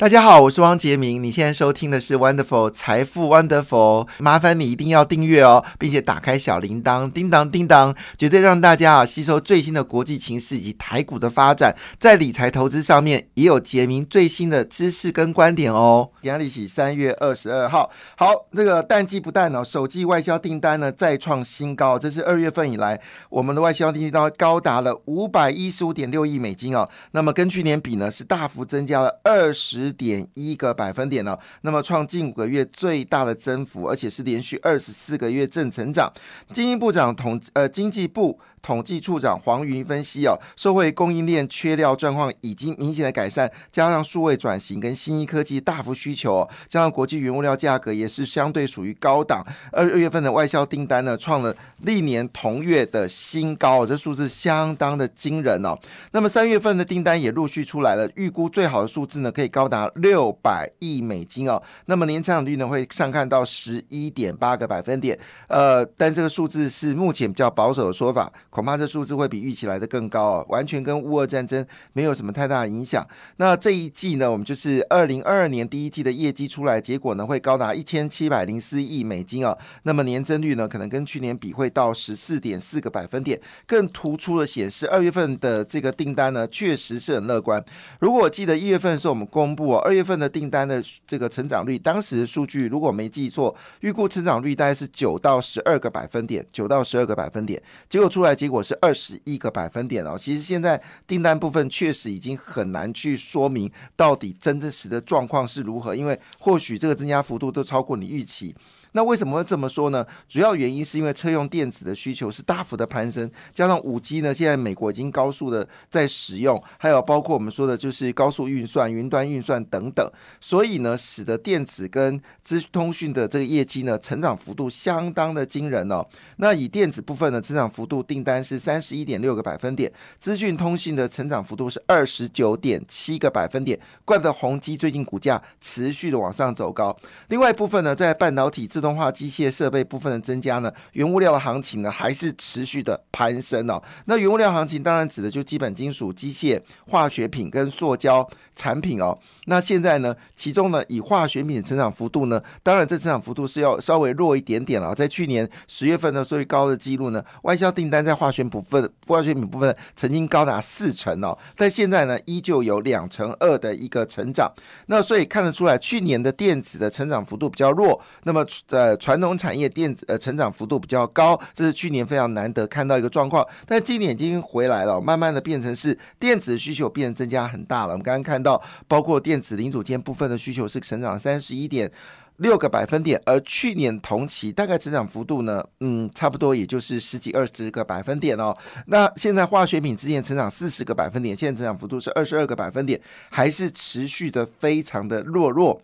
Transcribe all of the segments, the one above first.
大家好，我是汪杰明。你现在收听的是 Wonderful 财富 Wonderful，麻烦你一定要订阅哦，并且打开小铃铛，叮当叮当，绝对让大家啊吸收最新的国际情势以及台股的发展，在理财投资上面也有杰明最新的知识跟观点哦。阳历喜三月二十二号，好，这个淡季不淡哦，首季外销订单呢再创新高，这是二月份以来我们的外销订单高达了五百一十五点六亿美金哦，那么跟去年比呢是大幅增加了二十。点一个百分点呢，那么创近五个月最大的增幅，而且是连续二十四个月正成长。经济部长统呃经济部统计处长黄云分析哦，社会供应链缺料状况已经明显的改善，加上数位转型跟新一科技大幅需求，加上国际原物料价格也是相对属于高档。二二月份的外销订单呢，创了历年同月的新高，这数字相当的惊人哦。那么三月份的订单也陆续出来了，预估最好的数字呢，可以高达。六百亿美金哦，那么年增长率呢会上看到十一点八个百分点，呃，但这个数字是目前比较保守的说法，恐怕这数字会比预期来的更高哦，完全跟乌俄战争没有什么太大的影响。那这一季呢，我们就是二零二二年第一季的业绩出来，结果呢会高达一千七百零四亿美金哦，那么年增率呢可能跟去年比会到十四点四个百分点，更突出的显示二月份的这个订单呢确实是很乐观。如果我记得一月份的时候我们公布。我二月份的订单的这个成长率，当时数据如果没记错，预估成长率大概是九到十二个百分点，九到十二个百分点，结果出来结果是二十一个百分点哦。其实现在订单部分确实已经很难去说明到底真正实的状况是如何，因为或许这个增加幅度都超过你预期。那为什么会这么说呢？主要原因是因为车用电子的需求是大幅的攀升，加上五 G 呢，现在美国已经高速的在使用，还有包括我们说的就是高速运算、云端运算等等，所以呢，使得电子跟资通讯的这个业绩呢，成长幅度相当的惊人哦。那以电子部分的成长幅度，订单是三十一点六个百分点，资讯通信的成长幅度是二十九点七个百分点，怪不得宏基最近股价持续的往上走高。另外一部分呢，在半导体自动化机械设备部分的增加呢，原物料的行情呢还是持续的攀升哦。那原物料行情当然指的就基本金属、机械、化学品跟塑胶产品哦。那现在呢，其中呢以化学品的成长幅度呢，当然这成长幅度是要稍微弱一点点了。在去年十月份呢最高的记录呢，外销订单在化学部分、化学品部分曾经高达四成哦，但现在呢依旧有两成二的一个成长。那所以看得出来，去年的电子的成长幅度比较弱，那么。呃，传统产业电子呃成长幅度比较高，这是去年非常难得看到一个状况。但今年已经回来了，慢慢的变成是电子需求变增加很大了。我们刚刚看到，包括电子零组件部分的需求是成长三十一点六个百分点，而去年同期大概成长幅度呢，嗯，差不多也就是十几二十个百分点哦。那现在化学品之前成长四十个百分点，现在成长幅度是二十二个百分点，还是持续的非常的弱弱。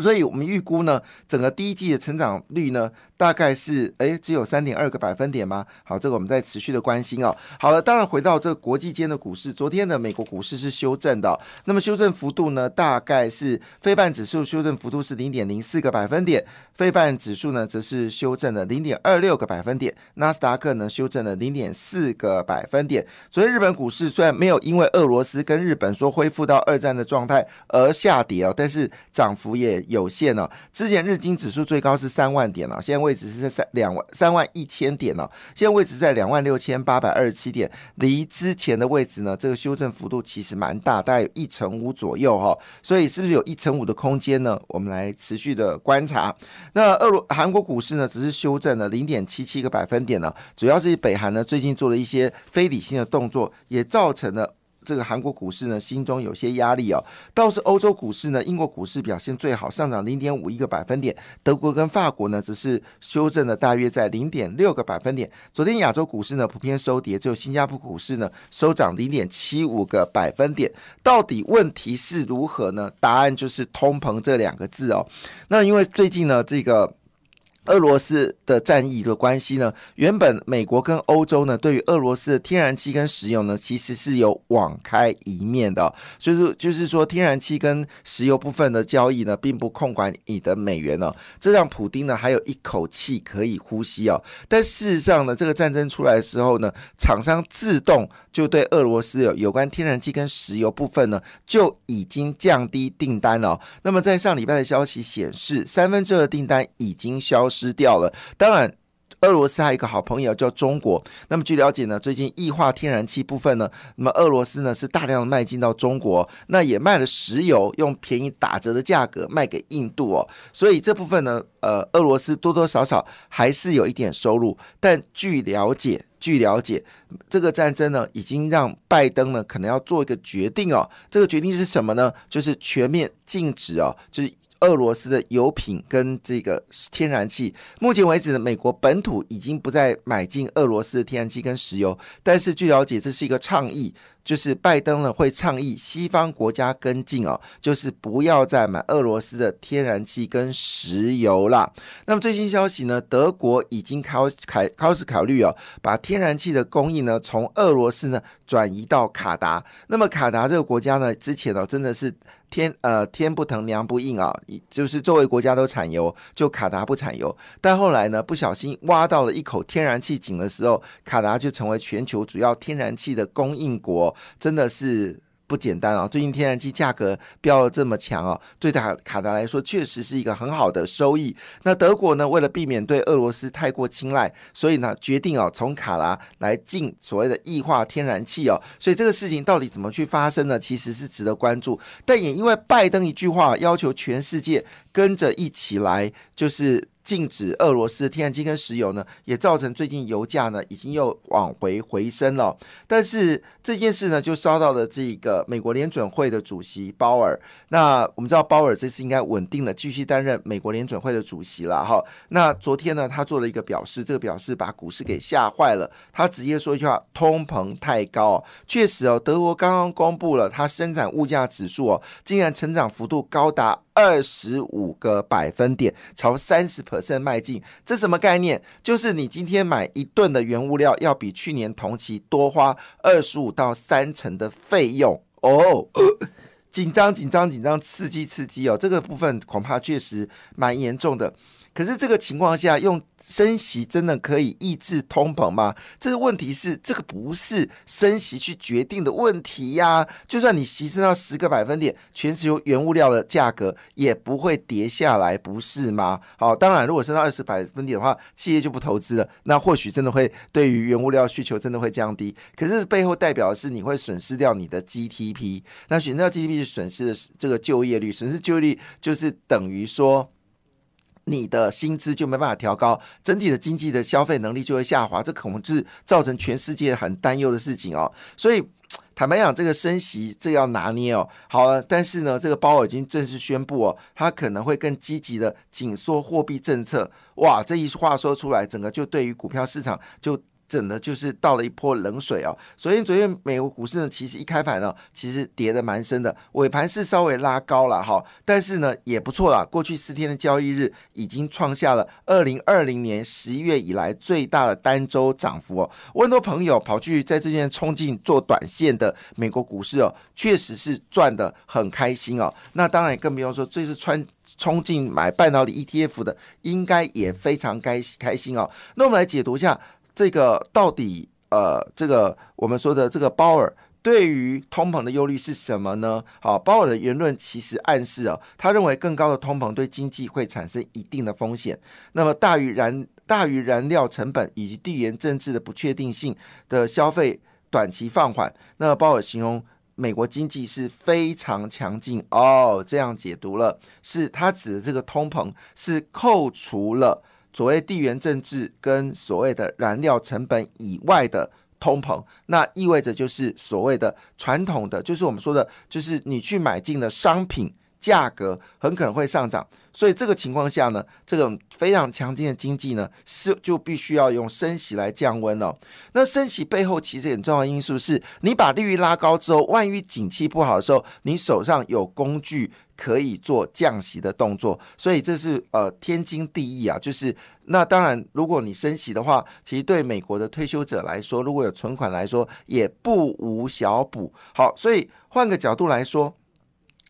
所以我们预估呢，整个第一季的成长率呢。大概是哎，只有三点二个百分点吗？好，这个我们在持续的关心哦。好了，当然回到这个国际间的股市，昨天的美国股市是修正的，那么修正幅度呢，大概是非半指数修正幅度是零点零四个百分点，非半指数呢则是修正了零点二六个百分点，纳斯达克呢修正了零点四个百分点。所以日本股市虽然没有因为俄罗斯跟日本说恢复到二战的状态而下跌哦，但是涨幅也有限哦。之前日经指数最高是三万点了，现在位置是在三两万三万一千点哦，现在位置在两万六千八百二十七点，离之前的位置呢，这个修正幅度其实蛮大，大概有一成五左右哈，所以是不是有一成五的空间呢？我们来持续的观察。那俄罗韩国股市呢，只是修正了零点七七个百分点呢，主要是北韩呢最近做了一些非理性的动作，也造成了。这个韩国股市呢，心中有些压力哦。倒是欧洲股市呢，英国股市表现最好，上涨零点五一个百分点。德国跟法国呢，只是修正了大约在零点六个百分点。昨天亚洲股市呢，普遍收跌，只有新加坡股市呢，收涨零点七五个百分点。到底问题是如何呢？答案就是通膨这两个字哦。那因为最近呢，这个。俄罗斯的战役的关系呢，原本美国跟欧洲呢，对于俄罗斯的天然气跟石油呢，其实是有网开一面的，所以说就是说天然气跟石油部分的交易呢，并不控管你的美元哦，这让普丁呢还有一口气可以呼吸哦。但事实上呢，这个战争出来的时候呢，厂商自动就对俄罗斯有有关天然气跟石油部分呢，就已经降低订单了。那么在上礼拜的消息显示，三分之二订单已经消。失掉了。当然，俄罗斯还有一个好朋友叫中国。那么据了解呢，最近液化天然气部分呢，那么俄罗斯呢是大量的卖进到中国，那也卖了石油，用便宜打折的价格卖给印度哦。所以这部分呢，呃，俄罗斯多多少少还是有一点收入。但据了解，据了解，这个战争呢，已经让拜登呢可能要做一个决定哦。这个决定是什么呢？就是全面禁止哦，就是。俄罗斯的油品跟这个天然气，目前为止，美国本土已经不再买进俄罗斯的天然气跟石油，但是据了解，这是一个倡议。就是拜登呢会倡议西方国家跟进哦，就是不要再买俄罗斯的天然气跟石油啦。那么最新消息呢，德国已经开开开始考虑哦，把天然气的供应呢从俄罗斯呢转移到卡达。那么卡达这个国家呢，之前哦真的是天呃天不疼娘不硬啊，就是周围国家都产油，就卡达不产油。但后来呢，不小心挖到了一口天然气井的时候，卡达就成为全球主要天然气的供应国。真的是不简单啊！最近天然气价格飙的这么强哦，对卡卡达来说确实是一个很好的收益。那德国呢，为了避免对俄罗斯太过青睐，所以呢决定哦从卡达来进所谓的液化天然气哦。所以这个事情到底怎么去发生呢？其实是值得关注。但也因为拜登一句话，要求全世界跟着一起来，就是。禁止俄罗斯天然气跟石油呢，也造成最近油价呢已经又往回回升了。但是这件事呢，就烧到了这个美国联准会的主席鲍尔。那我们知道鲍尔这次应该稳定了继续担任美国联准会的主席了哈。那昨天呢，他做了一个表示，这个表示把股市给吓坏了。他直接说一句话：通膨太高。确实哦，德国刚刚公布了它生产物价指数哦，竟然成长幅度高达。二十五个百分点朝三十可胜迈进，这什么概念？就是你今天买一吨的原物料，要比去年同期多花二十五到三成的费用哦。紧张，紧张，紧张，刺激，刺激哦！这个部分恐怕确实蛮严重的。可是这个情况下，用升息真的可以抑制通膨吗？这个问题是，这个不是升息去决定的问题呀。就算你提升到十个百分点，全球原物料的价格也不会跌下来，不是吗？好，当然，如果升到二十百分点的话，企业就不投资了，那或许真的会对于原物料需求真的会降低。可是背后代表的是你会损失掉你的 GDP，那损失掉 GDP 是损失的这个就业率，损失就业率就是等于说。你的薪资就没办法调高，整体的经济的消费能力就会下滑，这可能是造成全世界很担忧的事情哦。所以坦白讲，这个升息这要拿捏哦。好了，但是呢，这个鲍尔已经正式宣布哦，他可能会更积极的紧缩货币政策。哇，这一话说出来，整个就对于股票市场就。整的就是倒了一泼冷水哦。昨天，昨天美国股市呢，其实一开盘呢，其实跌的蛮深的，尾盘是稍微拉高了哈，但是呢也不错啦。过去四天的交易日已经创下了二零二零年十一月以来最大的单周涨幅哦。我很多朋友跑去在这边冲进做短线的美国股市哦，确实是赚的很开心哦。那当然更不用说这次穿冲进买半导体 ETF 的，应该也非常开开心哦。那我们来解读一下。这个到底呃，这个我们说的这个鲍尔对于通膨的忧虑是什么呢？好，鲍尔的言论其实暗示哦，他认为更高的通膨对经济会产生一定的风险。那么大于燃大于燃料成本以及地缘政治的不确定性的消费短期放缓。那么鲍尔形容美国经济是非常强劲哦，这样解读了，是他指的这个通膨是扣除了。所谓地缘政治跟所谓的燃料成本以外的通膨，那意味着就是所谓的传统的，就是我们说的，就是你去买进的商品价格很可能会上涨。所以这个情况下呢，这种非常强劲的经济呢，是就必须要用升息来降温了。那升息背后其实很重要的因素是，你把利率拉高之后，万一景气不好的时候，你手上有工具可以做降息的动作。所以这是呃天经地义啊。就是那当然，如果你升息的话，其实对美国的退休者来说，如果有存款来说，也不无小补。好，所以换个角度来说。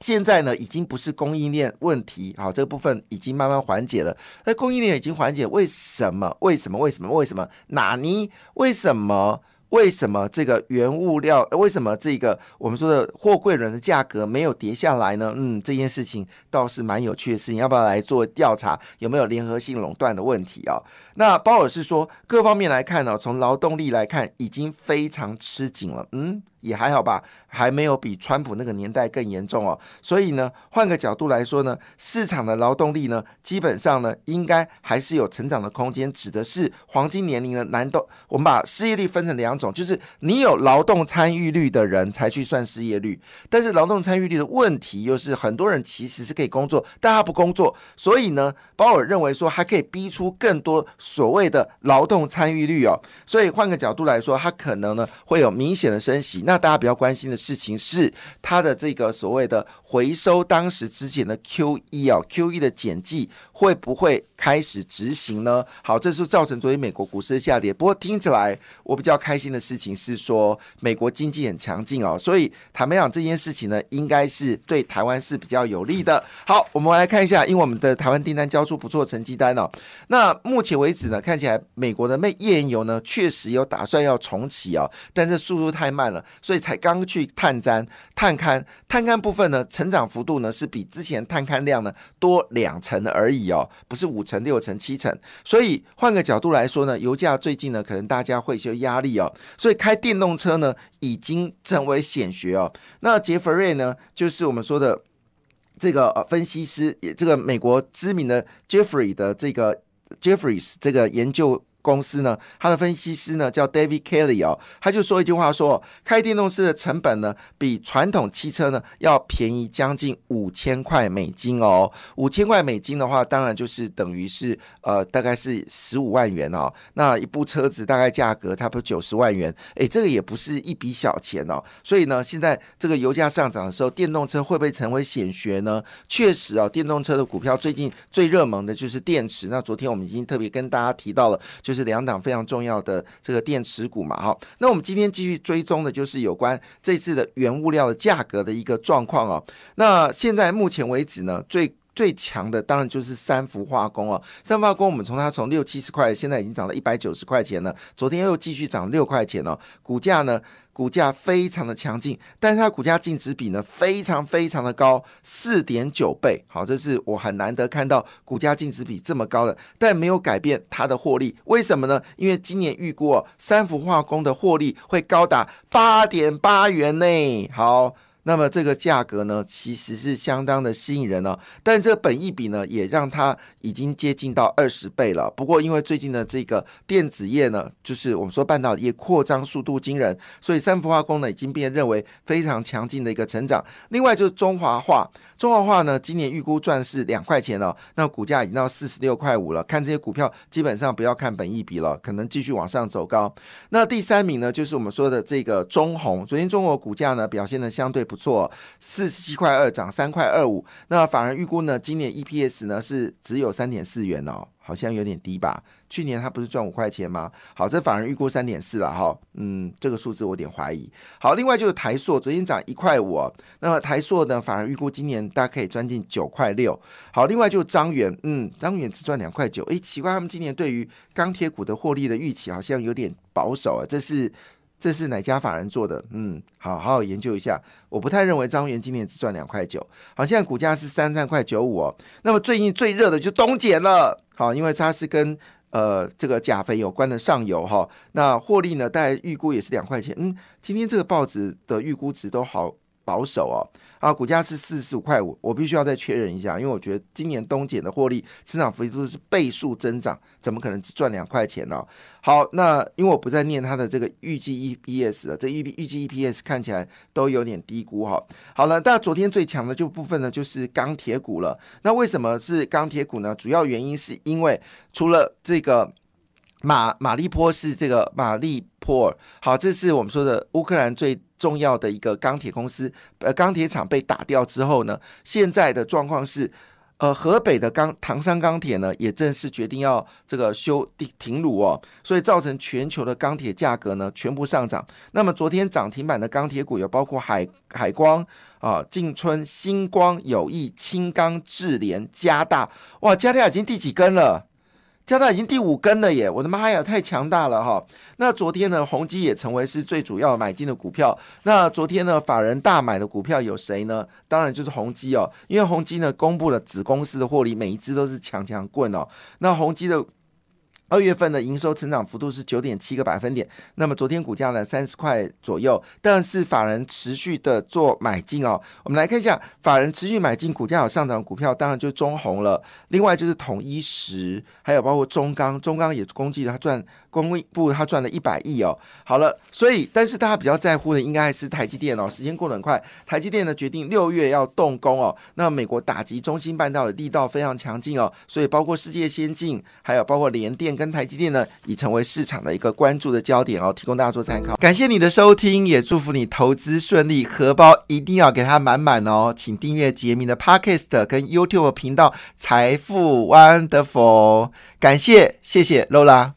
现在呢，已经不是供应链问题，好，这个部分已经慢慢缓解了。那供应链已经缓解，为什么？为什么？为什么？为什么？哪尼？为什么？为什么这个原物料？为什么这个我们说的货柜轮的价格没有跌下来呢？嗯，这件事情倒是蛮有趣的事情，要不要来做调查？有没有联合性垄断的问题啊？那鲍尔是说，各方面来看呢，从劳动力来看，已经非常吃紧了。嗯。也还好吧，还没有比川普那个年代更严重哦。所以呢，换个角度来说呢，市场的劳动力呢，基本上呢，应该还是有成长的空间。指的是黄金年龄的难度。我们把失业率分成两种，就是你有劳动参与率的人才去算失业率。但是劳动参与率的问题又是很多人其实是可以工作，但他不工作。所以呢，鲍尔认为说还可以逼出更多所谓的劳动参与率哦。所以换个角度来说，他可能呢会有明显的升息。那大家比较关心的事情是，它的这个所谓的回收当时之前的 Q E 啊，Q E 的减记会不会开始执行呢？好，这是造成昨天美国股市的下跌。不过听起来我比较开心的事情是说，美国经济很强劲哦，所以坦白讲这件事情呢，应该是对台湾是比较有利的。好，我们来看一下，因为我们的台湾订单交出不错成绩单哦。那目前为止呢，看起来美国的煤页岩油呢，确实有打算要重启哦，但这速度太慢了。所以才刚去探勘、探勘、探勘部分呢，成长幅度呢是比之前探勘量呢多两成而已哦，不是五成、六成、七成。所以换个角度来说呢，油价最近呢可能大家会有些压力哦，所以开电动车呢已经成为显学哦。那杰弗瑞呢，就是我们说的这个分析师，这个美国知名的 Jeffrey 的这个 Jeffries 这个研究。公司呢，他的分析师呢叫 David Kelly 哦，他就说一句话说，开电动车的成本呢比传统汽车呢要便宜将近五千块美金哦，五千块美金的话，当然就是等于是呃大概是十五万元哦，那一部车子大概价格差不多九十万元，诶，这个也不是一笔小钱哦，所以呢，现在这个油价上涨的时候，电动车会不会成为显学呢？确实啊，电动车的股票最近最热门的就是电池，那昨天我们已经特别跟大家提到了。就是两档非常重要的这个电池股嘛，哈。那我们今天继续追踪的就是有关这次的原物料的价格的一个状况哦。那现在目前为止呢，最最强的当然就是三氟化工哦。三氟化工我们从它从六七十块，现在已经涨了一百九十块钱了，昨天又继续涨六块钱哦，股价呢？股价非常的强劲，但是它股价净值比呢非常非常的高，四点九倍。好，这是我很难得看到股价净值比这么高的，但没有改变它的获利。为什么呢？因为今年预估哦，三氟化工的获利会高达八点八元呢。好。那么这个价格呢，其实是相当的吸引人哦。但这个本益比呢，也让它已经接近到二十倍了。不过因为最近的这个电子业呢，就是我们说半导体业扩张速度惊人，所以三氟化工呢已经被认为非常强劲的一个成长。另外就是中华化，中华化呢今年预估赚是两块钱了，那股价已经到四十六块五了。看这些股票，基本上不要看本益比了，可能继续往上走高。那第三名呢，就是我们说的这个中红。昨天中国股价呢表现的相对。不错，四十七块二涨三块二五。那反而预估呢，今年 EPS 呢是只有三点四元哦，好像有点低吧？去年它不是赚五块钱吗？好，这反而预估三点四了哈。嗯，这个数字我有点怀疑。好，另外就是台塑，昨天涨一块五，那么台塑呢反而预估今年大概可以赚进九块六。好，另外就是张元，嗯，张元只赚两块九。诶，奇怪，他们今年对于钢铁股的获利的预期好像有点保守啊，这是。这是哪家法人做的？嗯，好好好研究一下。我不太认为张元今年只赚两块九。好，现在股价是三三块九五哦。那么最近最热的就东碱了。好，因为它是跟呃这个钾肥有关的上游哈。那获利呢，大概预估也是两块钱。嗯，今天这个报纸的预估值都好保守哦。啊，股价是四十五块五，我必须要再确认一下，因为我觉得今年东碱的获利成长幅度是倍数增长，怎么可能只赚两块钱呢？好，那因为我不再念它的这个预计 EPS 了，这预预计 EPS 看起来都有点低估哈。好了，那昨天最强的就部分呢，就是钢铁股了。那为什么是钢铁股呢？主要原因是因为除了这个马马利坡是这个马利坡，好，这是我们说的乌克兰最。重要的一个钢铁公司，呃，钢铁厂被打掉之后呢，现在的状况是，呃，河北的钢唐山钢铁呢，也正式决定要这个修停停炉哦，所以造成全球的钢铁价格呢全部上涨。那么昨天涨停板的钢铁股有包括海海光啊、晋春、星光、友谊、青钢、智联、加大，哇，加大已经第几根了？加大已经第五根了耶！我的妈呀，太强大了哈！那昨天呢，宏基也成为是最主要买进的股票。那昨天呢，法人大买的股票有谁呢？当然就是宏基哦，因为宏基呢公布了子公司的获利，每一只都是强强棍哦。那宏基的。二月份的营收成长幅度是九点七个百分点，那么昨天股价呢三十块左右，但是法人持续的做买进哦。我们来看一下，法人持续买进股价有上涨股票，当然就是中红了，另外就是统一石，还有包括中钢，中钢也攻击它赚。公布他赚了一百亿哦，好了，所以但是大家比较在乎的应该还是台积电哦。时间过得很快，台积电呢决定六月要动工哦。那美国打击中芯半导体力道非常强劲哦，所以包括世界先进，还有包括联电跟台积电呢，已成为市场的一个关注的焦点哦，提供大家做参考。感谢你的收听，也祝福你投资顺利，荷包一定要给它满满哦。请订阅杰明的 Podcast 跟 YouTube 频道财富 Wonderful，感谢谢谢 Lola。